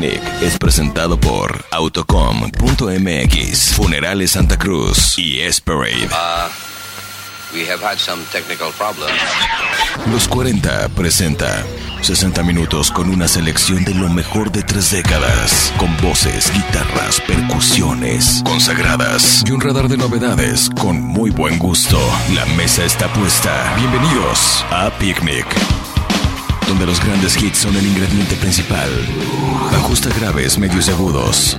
Picnic es presentado por Autocom.mx, Funerales Santa Cruz y Esperade. Uh, we have had some technical problems. Los 40 presenta 60 minutos con una selección de lo mejor de tres décadas, con voces, guitarras, percusiones consagradas y un radar de novedades con muy buen gusto. La mesa está puesta. Bienvenidos a Picnic donde los grandes hits son el ingrediente principal. Ajusta graves, medios y agudos.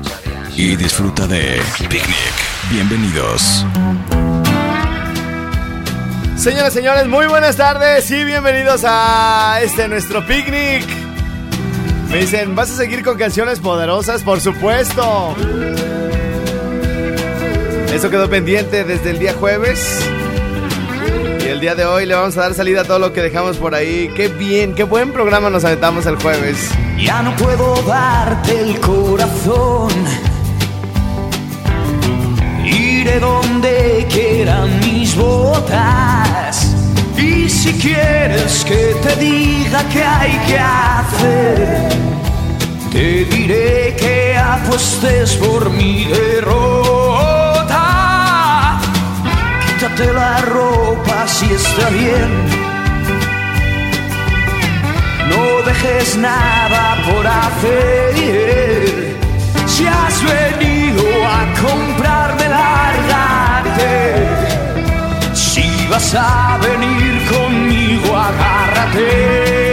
Y disfruta de Picnic. Bienvenidos. Señoras y señores, muy buenas tardes y bienvenidos a este nuestro picnic. Me dicen, ¿vas a seguir con canciones poderosas? Por supuesto. Eso quedó pendiente desde el día jueves. Día de hoy le vamos a dar salida a todo lo que dejamos por ahí. Qué bien, qué buen programa nos aventamos el jueves. Ya no puedo darte el corazón. Iré donde quieran mis botas. Y si quieres que te diga qué hay que hacer, te diré que apuestes por mi derrota. Está bien. No dejes nada por hacer. Si has venido a comprarme, lárgate. Si vas a venir conmigo, agárrate.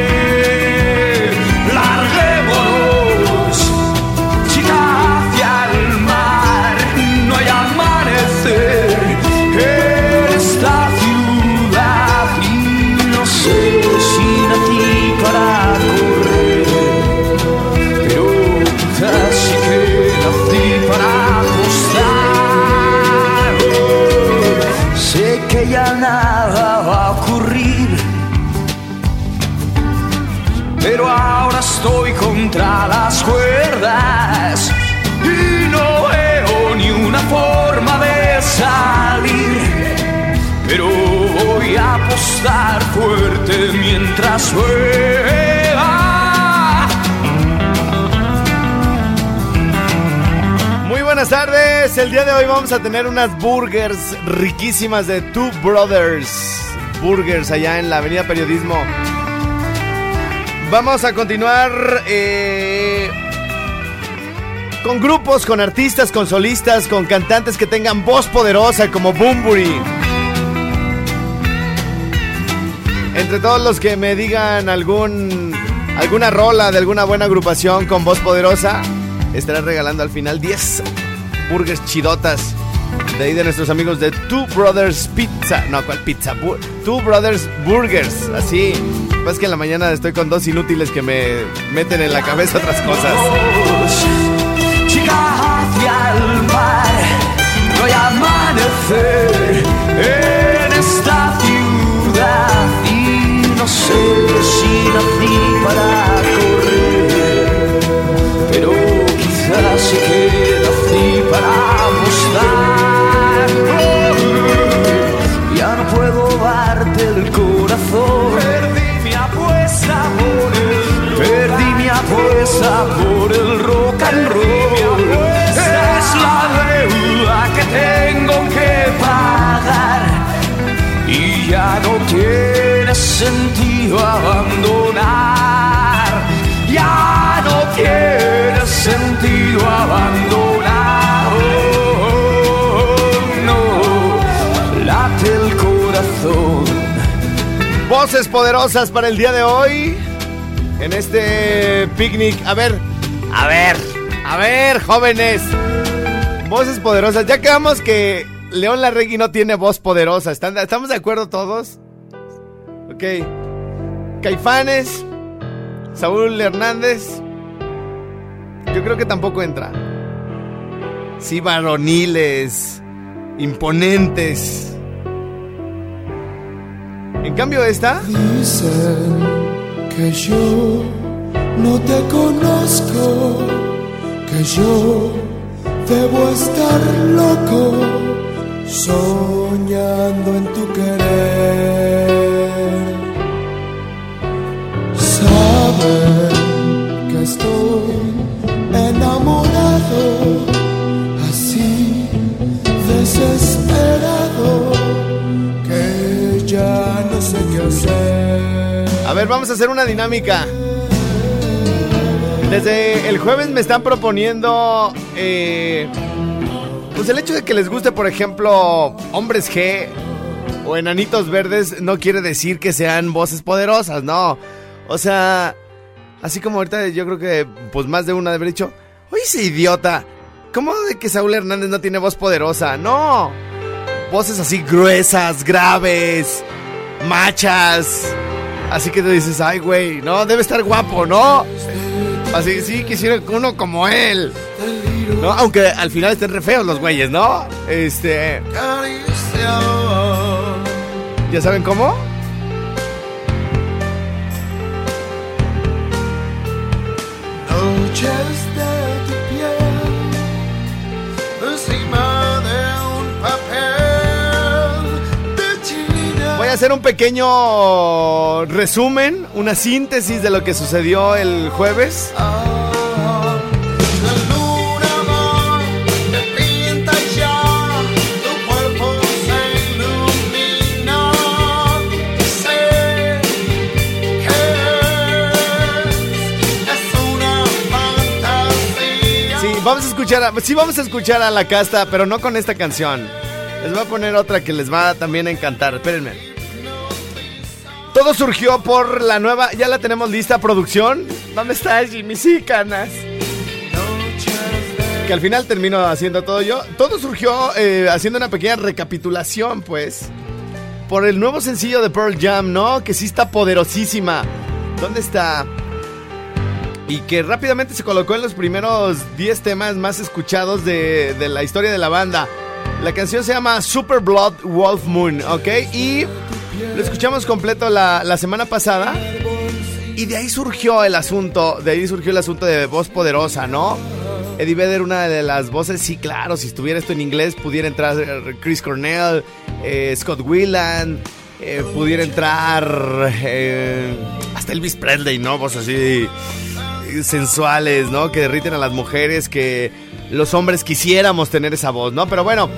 A apostar fuerte mientras juega. Muy buenas tardes. El día de hoy vamos a tener unas burgers riquísimas de Two Brothers Burgers allá en la Avenida Periodismo. Vamos a continuar eh, con grupos, con artistas, con solistas, con cantantes que tengan voz poderosa como Bumburi. Entre todos los que me digan algún alguna rola de alguna buena agrupación con voz poderosa, estaré regalando al final 10 burgers chidotas. De ahí de nuestros amigos de Two Brothers Pizza. No, ¿cuál pizza? Two Brothers Burgers. Así. Pues que en la mañana estoy con dos inútiles que me meten en la cabeza otras cosas. Chica hacia el mar, no hay amanecer en esta ciudad sé si nací para correr, pero quizás sí que nací para apostar. Ya no puedo darte el corazón, perdí mi apuesta por el Perdí mi apuesta por el rock and roll. Es la deuda que tengo que pagar. Y ya no tiene sentido Voces poderosas para el día de hoy. En este picnic. A ver, a ver, a ver, jóvenes. Voces poderosas. Ya quedamos que León Larregui no tiene voz poderosa. ¿Están- ¿Estamos de acuerdo todos? Ok. Caifanes. Saúl Hernández. Yo creo que tampoco entra. Sí, varoniles. Imponentes. En cambio esta... Dicen que yo no te conozco, que yo debo estar loco, soñando en tu querer. Saben que estoy ver, vamos a hacer una dinámica. Desde el jueves me están proponiendo. Eh, pues el hecho de que les guste, por ejemplo, Hombres G o Enanitos Verdes no quiere decir que sean voces poderosas, no. O sea, así como ahorita yo creo que pues más de una debe haber dicho, oye ese idiota, ¿cómo de que Saúl Hernández no tiene voz poderosa? No. Voces así gruesas, graves, machas. Así que tú dices, ay, güey, no, debe estar guapo, ¿no? Así, sí, quisiera uno como él. ¿No? Aunque al final estén re feos los güeyes, ¿no? Este. ¿Ya saben cómo? Hacer un pequeño resumen, una síntesis de lo que sucedió el jueves. Vamos a escuchar, a, sí vamos a escuchar a la casta, pero no con esta canción. Les voy a poner otra que les va también a encantar. Espérenme. Todo surgió por la nueva, ya la tenemos lista, producción. ¿Dónde está Jimmy? Sí, canas. Que al final termino haciendo todo yo. Todo surgió eh, haciendo una pequeña recapitulación, pues. Por el nuevo sencillo de Pearl Jam, ¿no? Que sí está poderosísima. ¿Dónde está? y que rápidamente se colocó en los primeros 10 temas más escuchados de, de la historia de la banda. La canción se llama Super Blood Wolf Moon, ¿ok? Y lo escuchamos completo la, la semana pasada. Y de ahí surgió el asunto, de ahí surgió el asunto de voz poderosa, ¿no? Eddie Vedder, una de las voces, sí, claro, si estuviera esto en inglés, pudiera entrar eh, Chris Cornell, eh, Scott Weiland, eh, pudiera entrar hasta Elvis Presley, ¿no? Voces así sensuales, ¿no? Que derriten a las mujeres, que los hombres quisiéramos tener esa voz, ¿no? Pero bueno,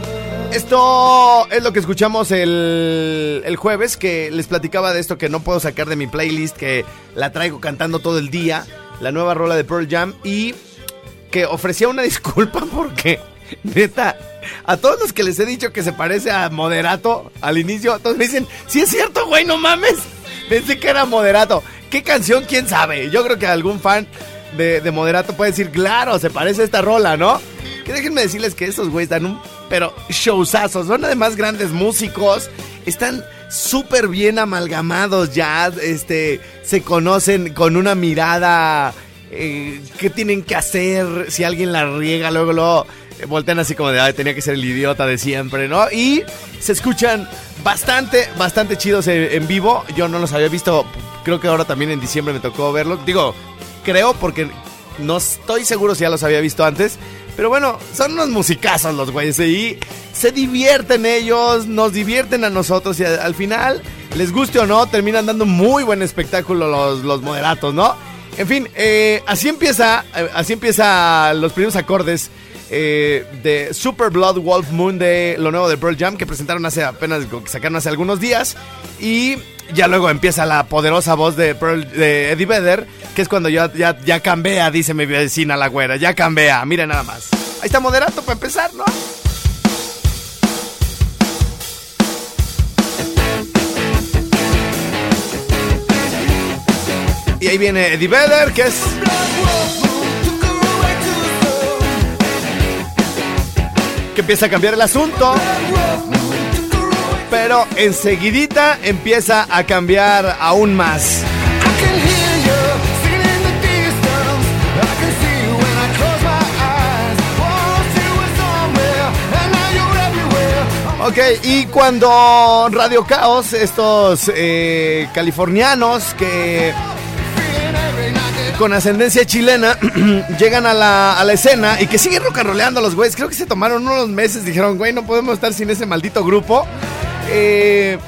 esto es lo que escuchamos el, el jueves, que les platicaba de esto que no puedo sacar de mi playlist, que la traigo cantando todo el día, la nueva rola de Pearl Jam, y que ofrecía una disculpa porque, neta, a todos los que les he dicho que se parece a Moderato al inicio, todos me dicen, sí es cierto, güey, no mames. Pensé que era Moderato. ¿Qué canción? ¿Quién sabe? Yo creo que algún fan de, de Moderato puede decir, claro, se parece a esta rola, ¿no? Que déjenme decirles que esos güeyes dan un, pero showzazos. Son además grandes músicos. Están súper bien amalgamados ya. Este, se conocen con una mirada. eh, ¿Qué tienen que hacer? Si alguien la riega, luego lo voltean así como de, ay, tenía que ser el idiota de siempre, ¿no? Y se escuchan bastante, bastante chidos en vivo. Yo no los había visto, creo que ahora también en diciembre me tocó verlo. Digo, creo porque no estoy seguro si ya los había visto antes. Pero bueno, son unos musicazos los güeyes y se divierten ellos, nos divierten a nosotros y al final, les guste o no, terminan dando muy buen espectáculo los, los moderatos, ¿no? En fin, eh, así empieza, eh, así empieza los primeros acordes eh, de Super Blood Wolf Moon de lo nuevo de Pearl Jam que presentaron hace apenas, sacaron hace algunos días y ya luego empieza la poderosa voz de, Pearl- de Eddie Vedder, que es cuando ya, ya, cambia, dice mi vecina la güera, ya cambia, miren nada más. Ahí está moderato para empezar, ¿no? Y ahí viene Eddie Vedder, que es que empieza a cambiar el asunto. Pero enseguidita empieza a cambiar aún más. Ok, y cuando Radio Caos, estos eh, californianos que con ascendencia chilena llegan a la, a la escena y que siguen rock and rollando los güeyes. Creo que se tomaron unos meses, dijeron, güey, no podemos estar sin ese maldito grupo. Eh,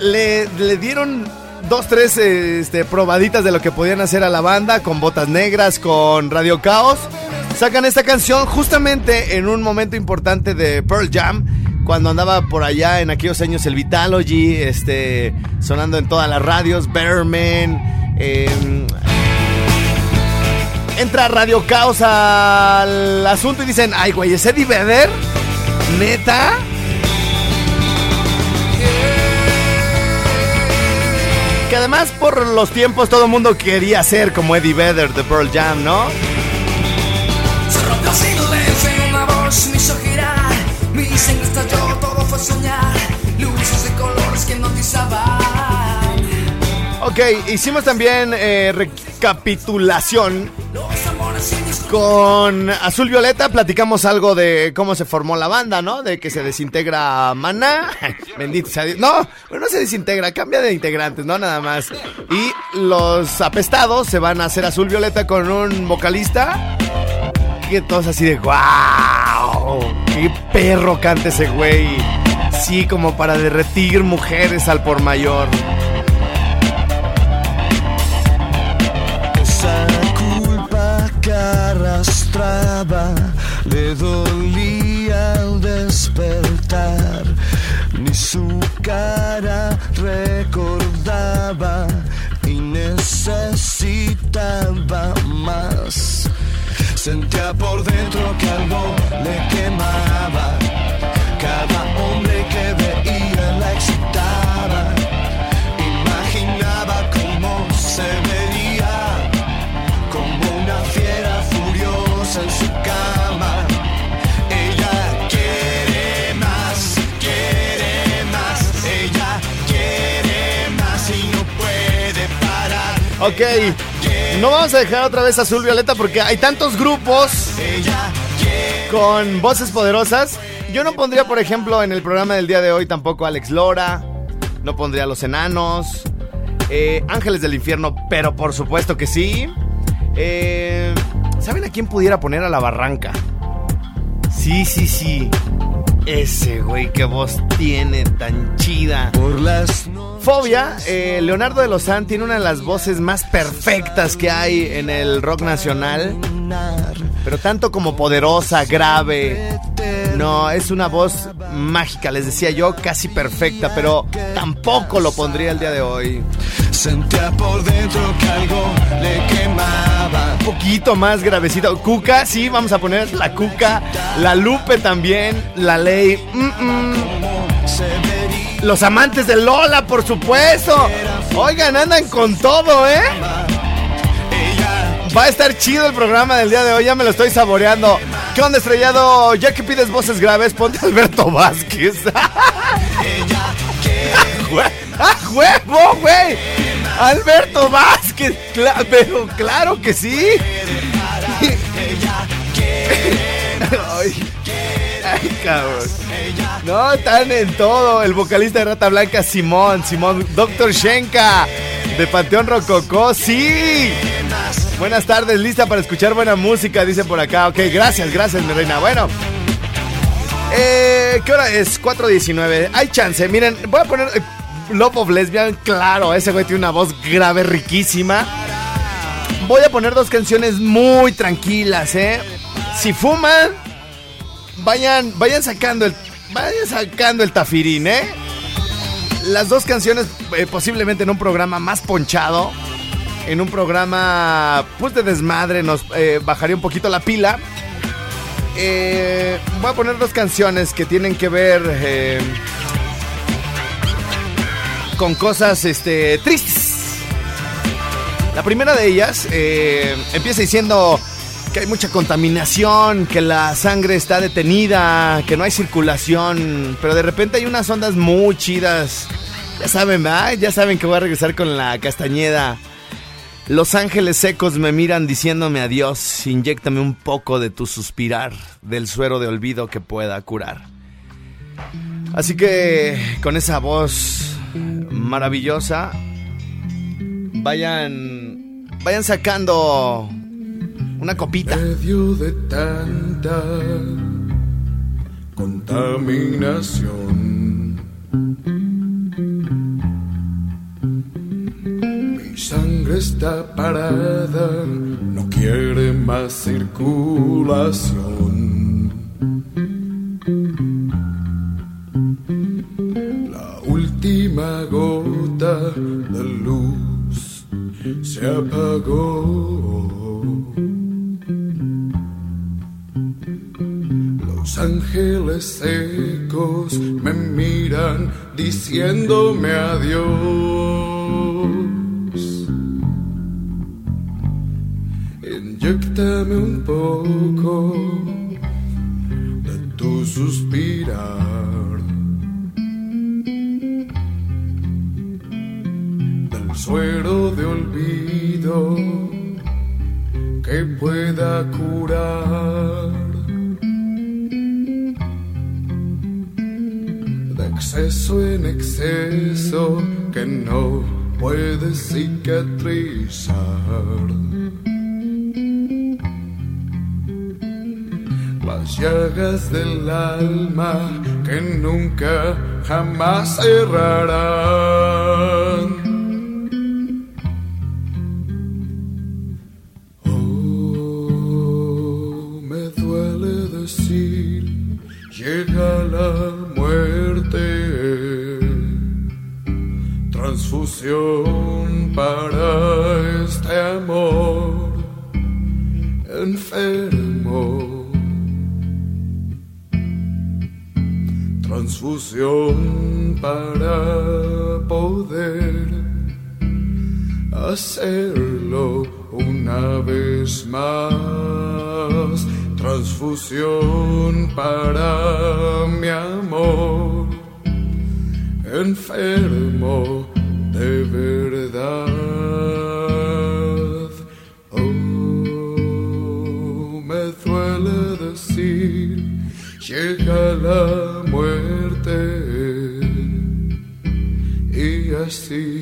le, dieron dos, tres este, probaditas de lo que podían hacer a la banda con botas negras, con Radio Caos. Sacan esta canción justamente en un momento importante de Pearl Jam, cuando andaba por allá en aquellos años el Vitalogy, este, sonando en todas las radios, Betterman, em, entra Radio Caos al asunto y dicen, ay güey, ¿es Eddie Vedder? ¿Neta? Además por los tiempos todo el mundo quería ser como Eddie Vedder de Pearl Jam, ¿no? Ok, hicimos también eh, recapitulación con Azul Violeta. Platicamos algo de cómo se formó la banda, ¿no? De que se desintegra Maná. Bendito sea Dios. No, no se desintegra, cambia de integrantes, ¿no? Nada más. Y los apestados se van a hacer Azul Violeta con un vocalista. Que todos así de ¡Wow! ¡Qué perro canta ese güey! Sí, como para derretir mujeres al por mayor. Le dolía al despertar. Ni su cara recordaba y necesitaba más. Sentía por dentro que algo le quemaba. Cada hombre que Ok, no vamos a dejar otra vez Azul Violeta porque hay tantos grupos con voces poderosas. Yo no pondría, por ejemplo, en el programa del día de hoy tampoco Alex Lora, no pondría Los Enanos, eh, Ángeles del Infierno, pero por supuesto que sí. Eh, ¿Saben a quién pudiera poner a la barranca? Sí, sí, sí. Ese güey, qué voz tiene tan chida. por las. Fobia, eh, Leonardo de Lozán tiene una de las voces más perfectas que hay en el rock nacional, pero tanto como poderosa, grave. No, es una voz mágica, les decía yo, casi perfecta, pero tampoco lo pondría el día de hoy. Sentía por dentro que algo le quemaba. Poquito más gravecito. Cuca, sí, vamos a poner la Cuca, la Lupe también, la Ley. Los amantes de Lola, por supuesto. Oigan, andan con todo, ¿eh? Va a estar chido el programa del día de hoy, ya me lo estoy saboreando. ¿Qué onda, estrellado? Ya que pides voces graves, ponte Alberto Vázquez. ¡Ah, huevo, güey! Alberto Vázquez, Cla- pero claro que sí. Ay, ay, cabrón. No, están en todo. El vocalista de Rata Blanca, Simón, Simón, Doctor Shenka, de Panteón Rococó, sí. Buenas tardes, lista para escuchar buena música, dicen por acá. Ok, gracias, gracias, mi reina. Bueno. Eh, ¿Qué hora es? 4.19. Hay chance. Miren, voy a poner eh, Love of Lesbian. Claro, ese güey tiene una voz grave, riquísima. Voy a poner dos canciones muy tranquilas, ¿eh? Si fuman, vayan, vayan sacando el, vayan sacando el tafirín, ¿eh? Las dos canciones eh, posiblemente en un programa más ponchado, en un programa pues de desmadre nos eh, bajaría un poquito la pila. Eh, voy a poner dos canciones que tienen que ver con cosas este, tristes. La primera de ellas eh, empieza diciendo que hay mucha contaminación, que la sangre está detenida, que no hay circulación, pero de repente hay unas ondas muy chidas. Ya saben, ¿verdad? Ya saben que voy a regresar con la castañeda. Los ángeles secos me miran diciéndome adiós, inyéctame un poco de tu suspirar, del suero de olvido que pueda curar. Así que con esa voz maravillosa, vayan, vayan sacando una copita. medio de tanta contaminación. Mi sangre está parada, no quiere más circulación. última gota de luz se apagó. Los ángeles secos me miran diciéndome adiós. Inyectame un poco de tu suspirar. Suero de olvido que pueda curar. De exceso en exceso que no puede cicatrizar. Las llagas del alma que nunca jamás cerrarán. Así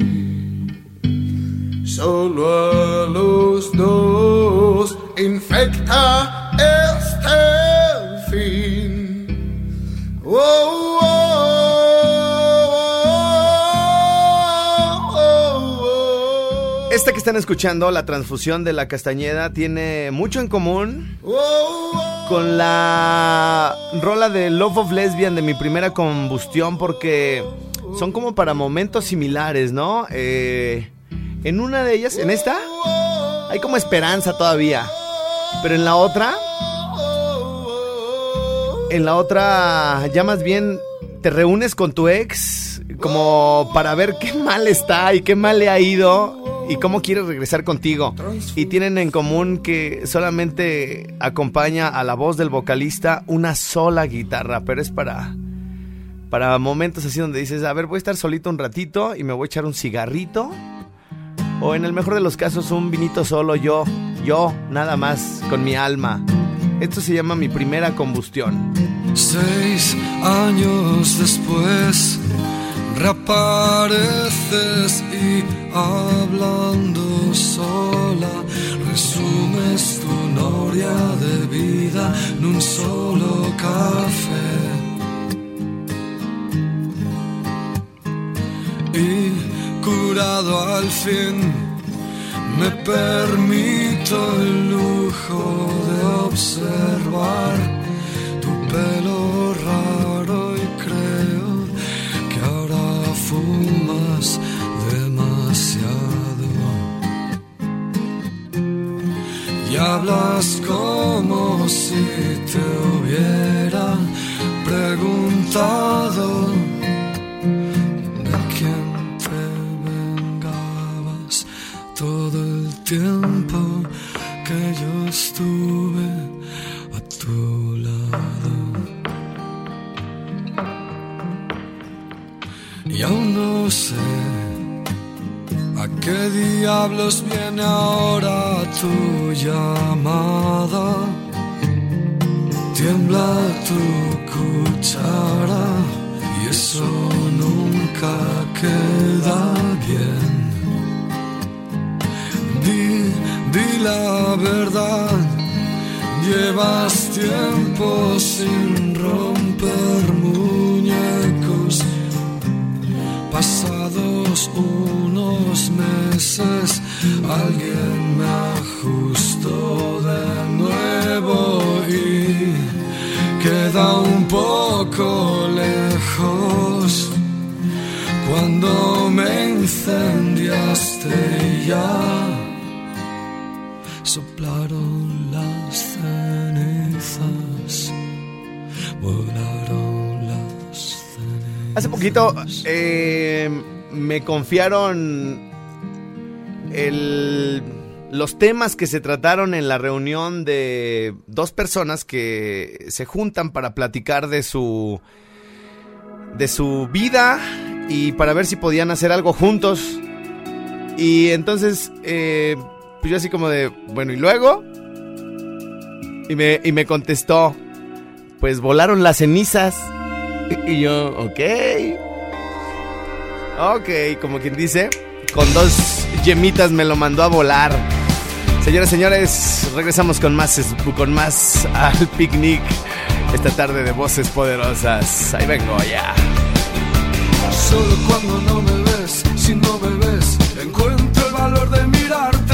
solo a los dos infecta este fin. Oh, oh, oh. Esta que están escuchando, la transfusión de la castañeda, tiene mucho en común con la rola de Love of Lesbian de mi primera combustión porque son como para momentos similares, ¿no? Eh, en una de ellas, en esta, hay como esperanza todavía. Pero en la otra, en la otra, ya más bien te reúnes con tu ex como para ver qué mal está y qué mal le ha ido y cómo quiere regresar contigo. Y tienen en común que solamente acompaña a la voz del vocalista una sola guitarra, pero es para para momentos así donde dices, a ver, voy a estar solito un ratito y me voy a echar un cigarrito. O en el mejor de los casos, un vinito solo yo, yo, nada más, con mi alma. Esto se llama mi primera combustión. Seis años después reapareces y hablando sola resumes tu noria de vida en un solo café. Al fin me permito el lujo de observar tu pelo raro y creo que ahora fumas demasiado. Y hablas como si te hubiera preguntado tiempo que yo estuve a tu lado. Y aún no sé a qué diablos viene ahora tu llamada. Tiembla tu cuchara y eso nunca queda la verdad, llevas tiempo sin romper muñecos. Pasados unos meses, alguien me ajustó de nuevo y queda un poco lejos cuando me incendiaste ya soplaron las cenizas, volaron las. Hace poquito eh, me confiaron los temas que se trataron en la reunión de dos personas que se juntan para platicar de su de su vida y para ver si podían hacer algo juntos. Y entonces, eh, pues yo así como de, bueno, ¿y luego? Y me, y me contestó, pues volaron las cenizas. Y yo, ok. Ok, como quien dice, con dos yemitas me lo mandó a volar. Señoras señores, regresamos con más, con más al picnic esta tarde de voces poderosas. Ahí vengo ya. Solo cuando no me ves, si no me ves, encuentro el valor de mirarte.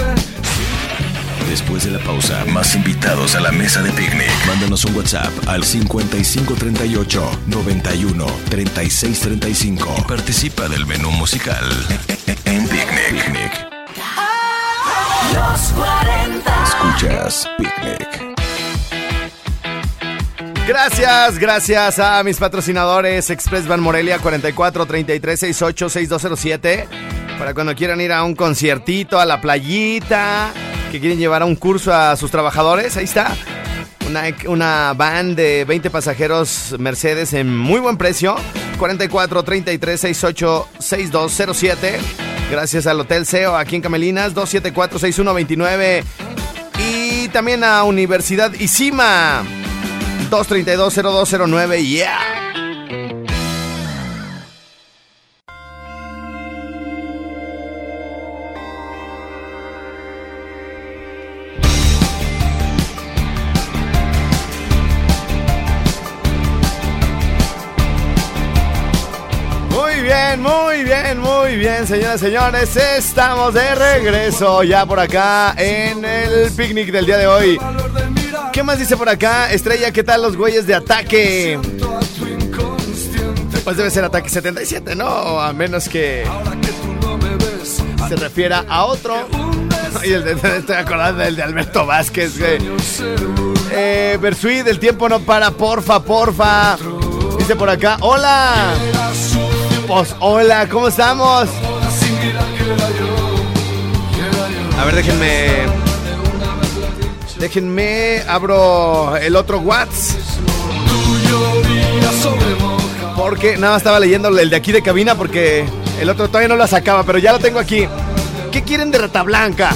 Después de la pausa, más invitados a la mesa de picnic. Mándanos un WhatsApp al 5538 91 36 35 y participa del menú musical en Picnic. Los 40. Escuchas Picnic. Gracias, gracias a mis patrocinadores Express Van Morelia 44 33 68 6207 para cuando quieran ir a un conciertito, a la playita, que quieren llevar a un curso a sus trabajadores, ahí está. Una, una van de 20 pasajeros Mercedes en muy buen precio, 44 33 68 6207. Gracias al Hotel SEO aquí en Camelinas, 274 6129 y también a Universidad Isima. 232-0209, yeah. Bien, muy bien, muy bien, señoras y señores. Estamos de regreso ya por acá en el picnic del día de hoy. ¿Qué más dice por acá? Estrella, ¿qué tal los güeyes de ataque? Pues debe ser ataque 77, ¿no? A menos que se refiera a otro. Y el de, estoy acordando del de Alberto Vázquez, güey. Eh, Bersuit, el tiempo no para, porfa, porfa. Dice por acá, hola. Pues hola, ¿cómo estamos? A ver, déjenme. Déjenme, abro el otro WhatsApp. Porque nada estaba leyendo el de aquí de cabina porque el otro todavía no lo sacaba, pero ya lo tengo aquí. ¿Qué quieren de Rata Blanca?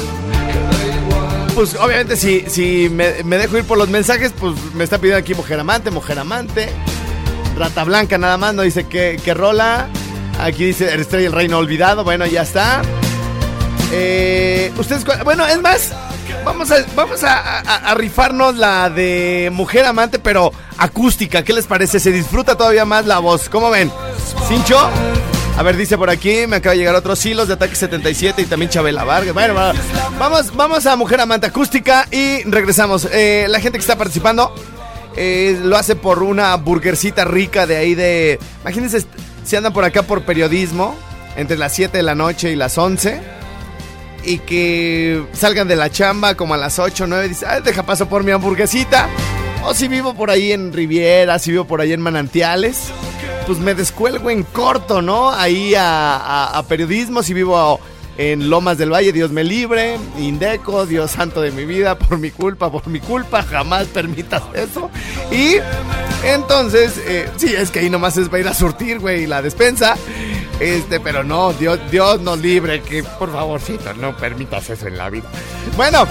Pues obviamente si, si me, me dejo ir por los mensajes, pues me está pidiendo aquí Mujer Amante, Mujer Amante. Rata Blanca nada más, no dice que, que rola. Aquí dice el Estrella el Reino Olvidado. Bueno, ya está. Eh, Ustedes, bueno, es más, vamos a, vamos a, rifarnos la de Mujer Amante, pero acústica. ¿Qué les parece? Se disfruta todavía más la voz. ¿Cómo ven? ¿Cincho? A ver, dice por aquí, me acaba de llegar otros hilos de Ataque 77 y también Chabela Vargas. Bueno, va- vamos, vamos a Mujer Amante Acústica y regresamos. Eh, la gente que está participando eh, lo hace por una burgercita rica de ahí de... Imagínense si andan por acá por periodismo, entre las 7 de la noche y las 11 y que salgan de la chamba como a las 8 o 9 dice, "Ay, deja paso por mi hamburguesita. O si vivo por ahí en Riviera, si vivo por ahí en Manantiales, pues me descuelgo en corto, ¿no? Ahí a, a- a periodismo, si vivo en Lomas del Valle, Dios me libre, Indeco, Dios santo de mi vida, por mi culpa, por mi culpa, jamás permitas eso. Y entonces, eh, sí, es que ahí nomás es para ir a surtir, güey, la despensa. Este, pero no, Dios, Dios nos libre, que por favorcito, no permitas eso en la vida. Bueno,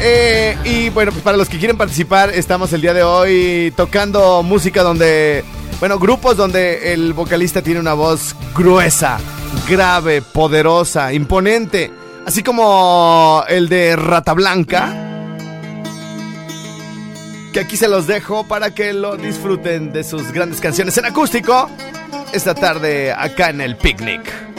eh, y bueno, pues para los que quieren participar, estamos el día de hoy tocando música donde, bueno, grupos donde el vocalista tiene una voz gruesa, grave, poderosa, imponente, así como el de Rata Blanca. Que aquí se los dejo para que lo disfruten de sus grandes canciones en acústico esta tarde acá en el picnic.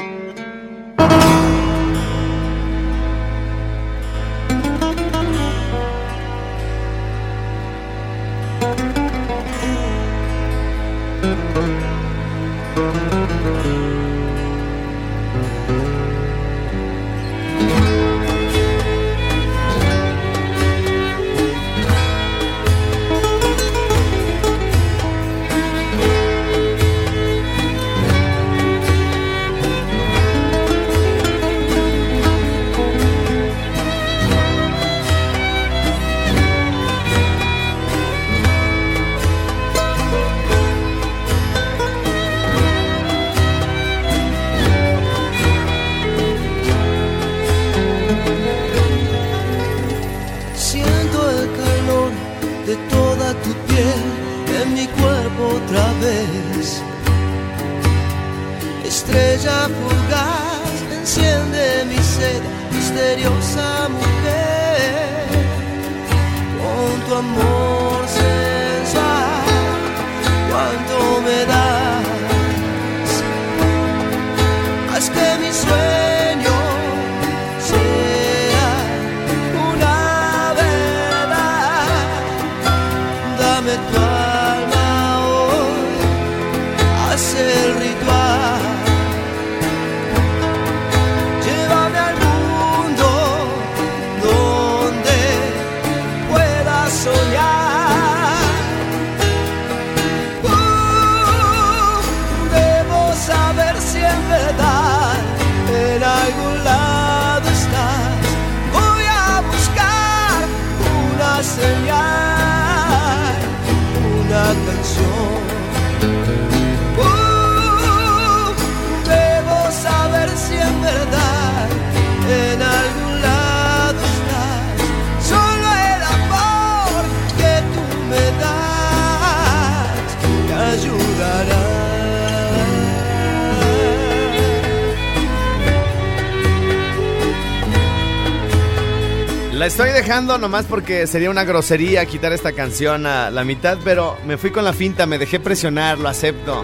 Estoy dejando nomás porque sería una grosería quitar esta canción a la mitad, pero me fui con la finta, me dejé presionar, lo acepto.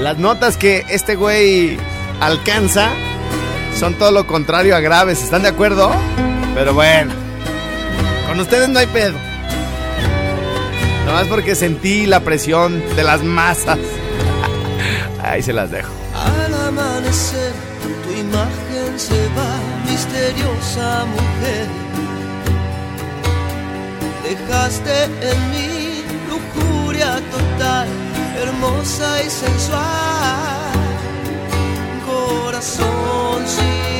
Las notas que este güey alcanza son todo lo contrario a graves, ¿están de acuerdo? Pero bueno, con ustedes no hay pedo. Nomás porque sentí la presión de las masas. Ahí se las dejo. Al amanecer tu imagen se va, misteriosa mujer. Dejaste en mí lujuria total, hermosa y sensual. Corazón sin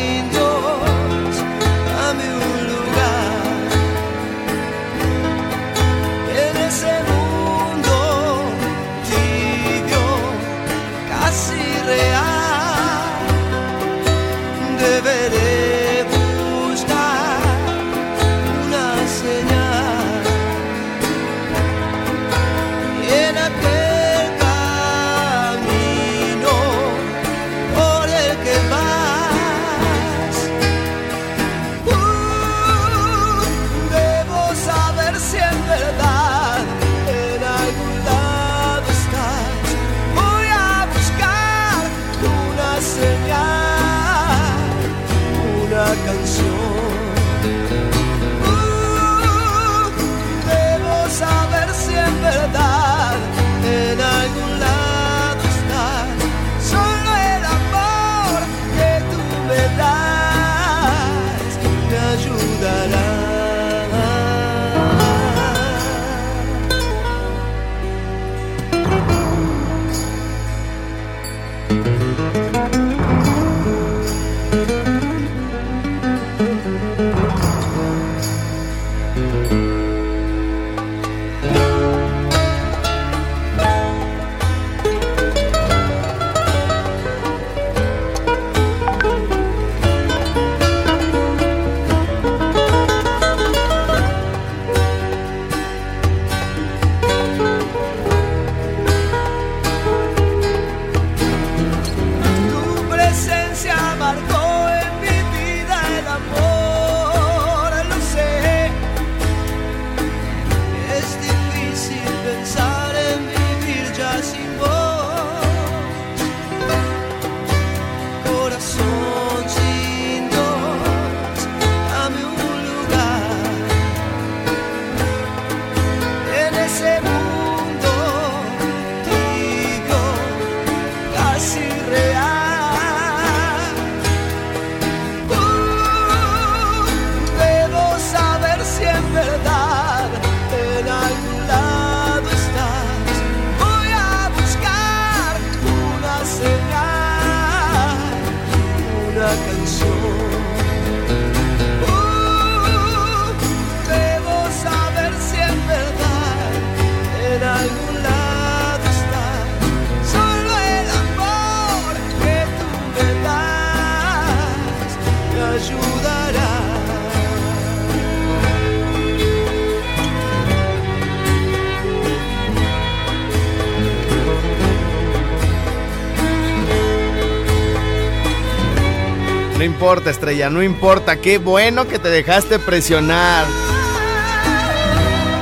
importa, estrella, no importa. Qué bueno que te dejaste presionar.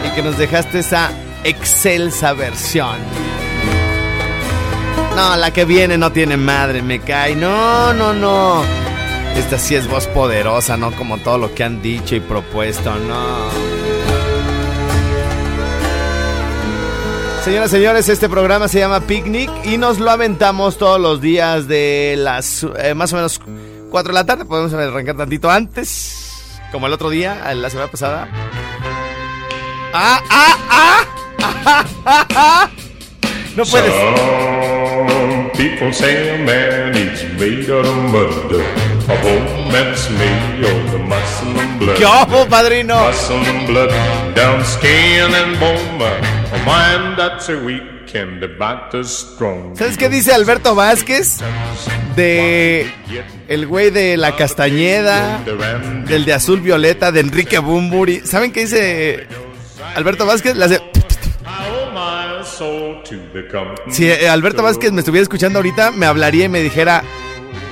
Y que nos dejaste esa excelsa versión. No, la que viene no tiene madre, me cae. No, no, no. Esta sí es voz poderosa, ¿no? Como todo lo que han dicho y propuesto, no. Señoras y señores, este programa se llama Picnic y nos lo aventamos todos los días de las eh, más o menos 4 de la tarde. Podemos arrancar tantito antes, como el otro día, la semana pasada. ¡Ah, ah, ah! ah, ah, ah no puedes. Some people say a man is made out of mud. A man's made of muscle and blood. ¿Qué padrino? Muscle and blood, down skin and bone. ¿Sabes qué dice Alberto Vázquez? De el güey de la Castañeda, del de Azul Violeta, de Enrique Bumburi. ¿Saben qué dice Alberto Vázquez? Si eh, Alberto Vázquez me estuviera escuchando ahorita, me hablaría y me dijera,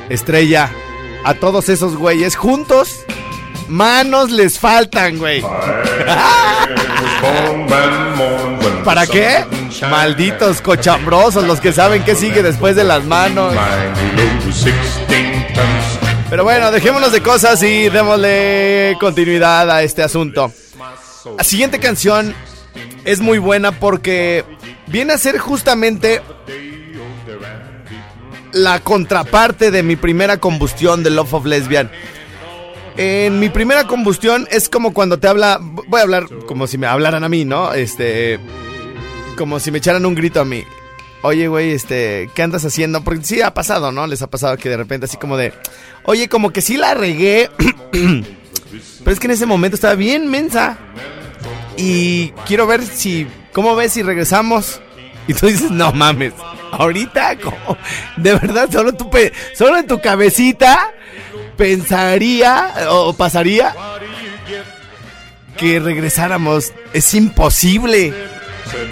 estrella, a todos esos güeyes juntos, manos les faltan, güey. ¿Para qué? Malditos cochambrosos, los que saben qué sigue después de las manos. Pero bueno, dejémonos de cosas y démosle continuidad a este asunto. La siguiente canción es muy buena porque viene a ser justamente la contraparte de mi primera combustión de Love of Lesbian. En mi primera combustión es como cuando te habla, voy a hablar como si me hablaran a mí, ¿no? Este, como si me echaran un grito a mí. Oye, güey, este, ¿qué andas haciendo? Porque sí ha pasado, ¿no? Les ha pasado que de repente así como de, oye, como que sí la regué, pero es que en ese momento estaba bien mensa. Y quiero ver si, ¿cómo ves si regresamos? Y tú dices, no mames, ahorita, de verdad, solo, tu solo en tu cabecita pensaría o pasaría que regresáramos. Es imposible.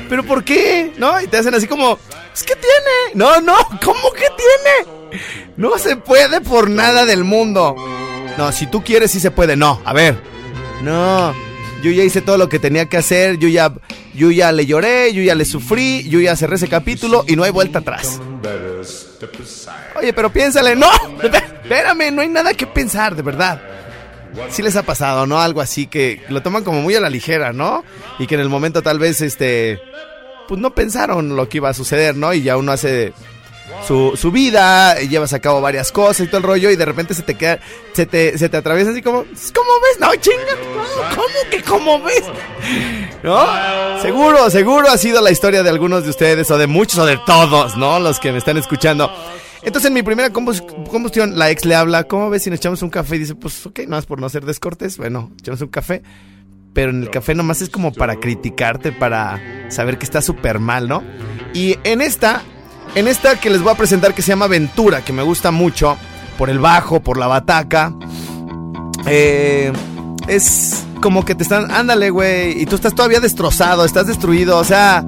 ¿Pero por qué? ¿No? Y te hacen así como, ¿es que tiene? No, no, ¿cómo que tiene? No se puede por nada del mundo. No, si tú quieres, sí se puede. No, a ver. No, yo ya hice todo lo que tenía que hacer. Yo ya, yo ya le lloré, yo ya le sufrí, yo ya cerré ese capítulo y no hay vuelta atrás. Oye, pero piénsale, no, espérame, no hay nada que pensar, de verdad. Sí les ha pasado, ¿no? Algo así que lo toman como muy a la ligera, ¿no? Y que en el momento tal vez, este, pues no pensaron lo que iba a suceder, ¿no? Y ya uno hace su, su vida, y llevas a cabo varias cosas y todo el rollo, y de repente se te queda, se te, se te atraviesa así como, ¿cómo ves? No, chinga, ¿cómo que cómo ves? ¿No? Seguro, seguro ha sido la historia de algunos de ustedes, o de muchos, o de todos, ¿no? Los que me están escuchando. Entonces en mi primera combustión, la ex le habla, ¿cómo ves si nos echamos un café? Y dice, pues ok, no es por no ser descortés, bueno, echamos un café. Pero en el café nomás es como para criticarte, para saber que está súper mal, ¿no? Y en esta, en esta que les voy a presentar que se llama Ventura, que me gusta mucho, por el bajo, por la bataca, eh, es como que te están, ándale, güey, y tú estás todavía destrozado, estás destruido, o sea,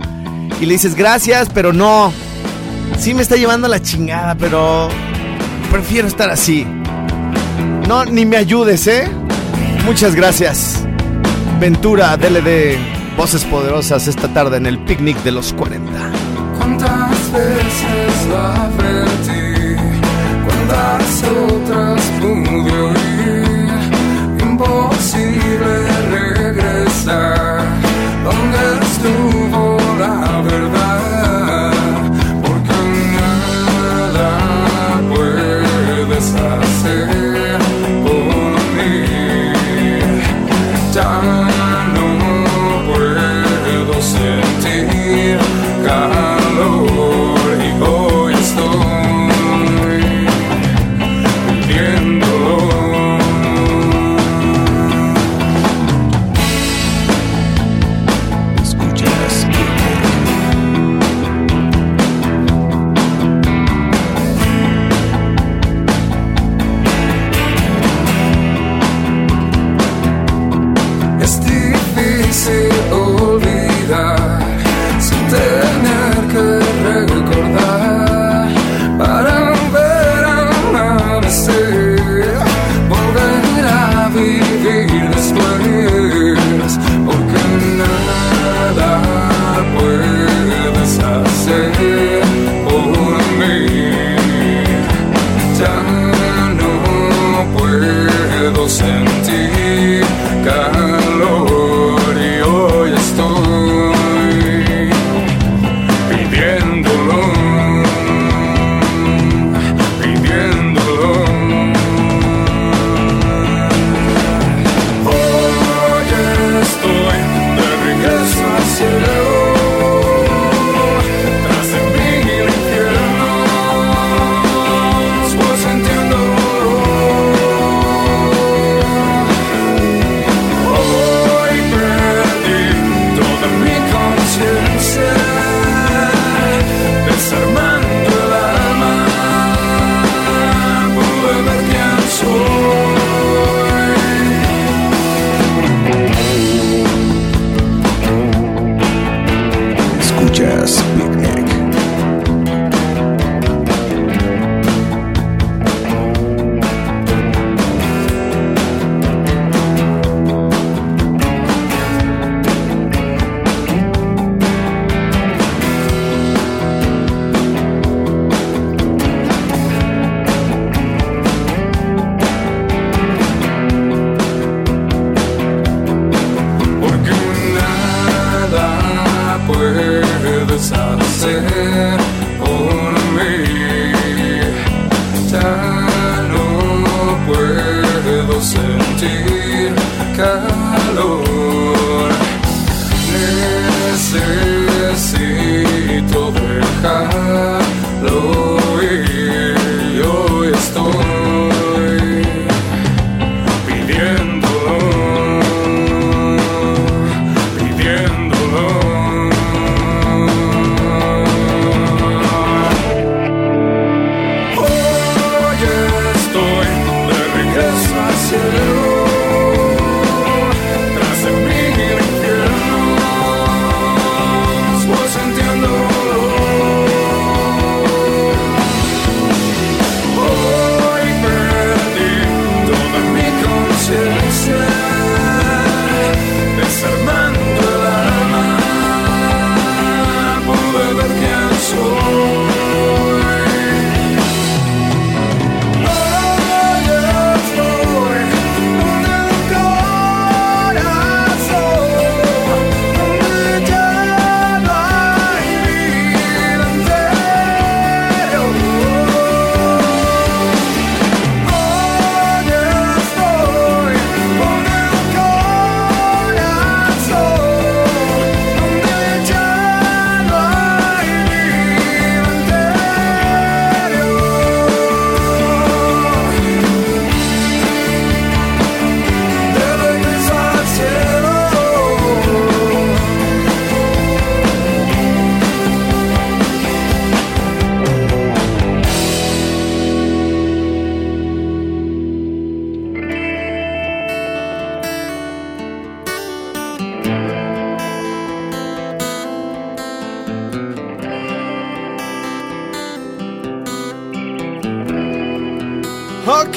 y le dices gracias, pero no, Sí me está llevando la chingada, pero prefiero estar así. No, ni me ayudes, ¿eh? Muchas gracias. Ventura DLD, voces poderosas esta tarde en el picnic de los 40. ¿Cuántas veces la frente? ¿Cuántas otras pude oír? Imposible regresar.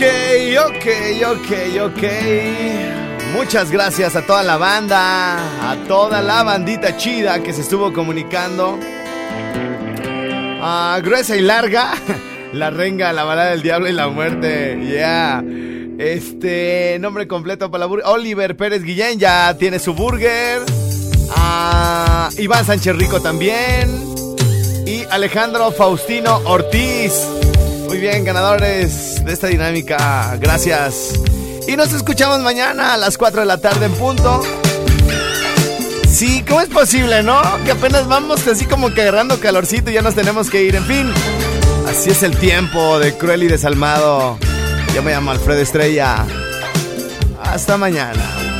Ok, ok, ok. Muchas gracias a toda la banda, a toda la bandita chida que se estuvo comunicando. A gruesa y larga, la renga, la balada del diablo y la muerte. Yeah. Este nombre completo para la burger. Oliver Pérez Guillén ya tiene su burger. A Iván Sánchez Rico también. Y Alejandro Faustino Ortiz. Bien, ganadores de esta dinámica. Gracias. Y nos escuchamos mañana a las 4 de la tarde en punto. Sí, ¿cómo es posible, no? Que apenas vamos así como que agarrando calorcito y ya nos tenemos que ir. En fin, así es el tiempo de cruel y desalmado. Yo me llamo Alfredo Estrella. Hasta mañana.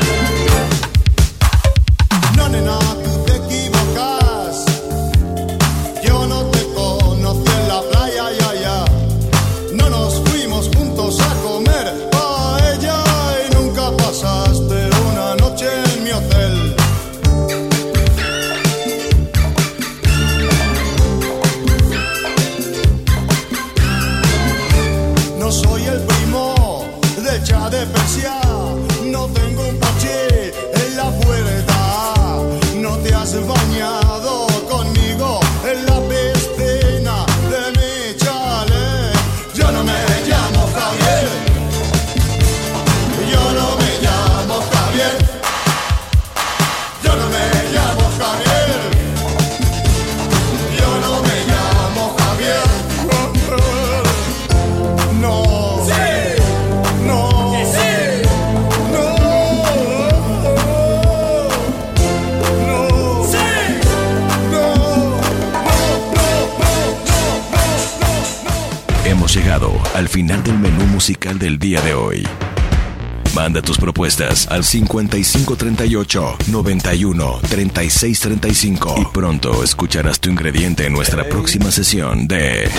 Propuestas al 5538 91 36 35 y pronto escucharás tu ingrediente en nuestra próxima sesión de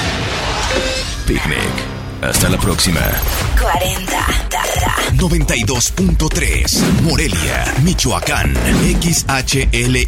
Picnic. Hasta la próxima. 40. 92.3 Morelia, Michoacán, XHLY.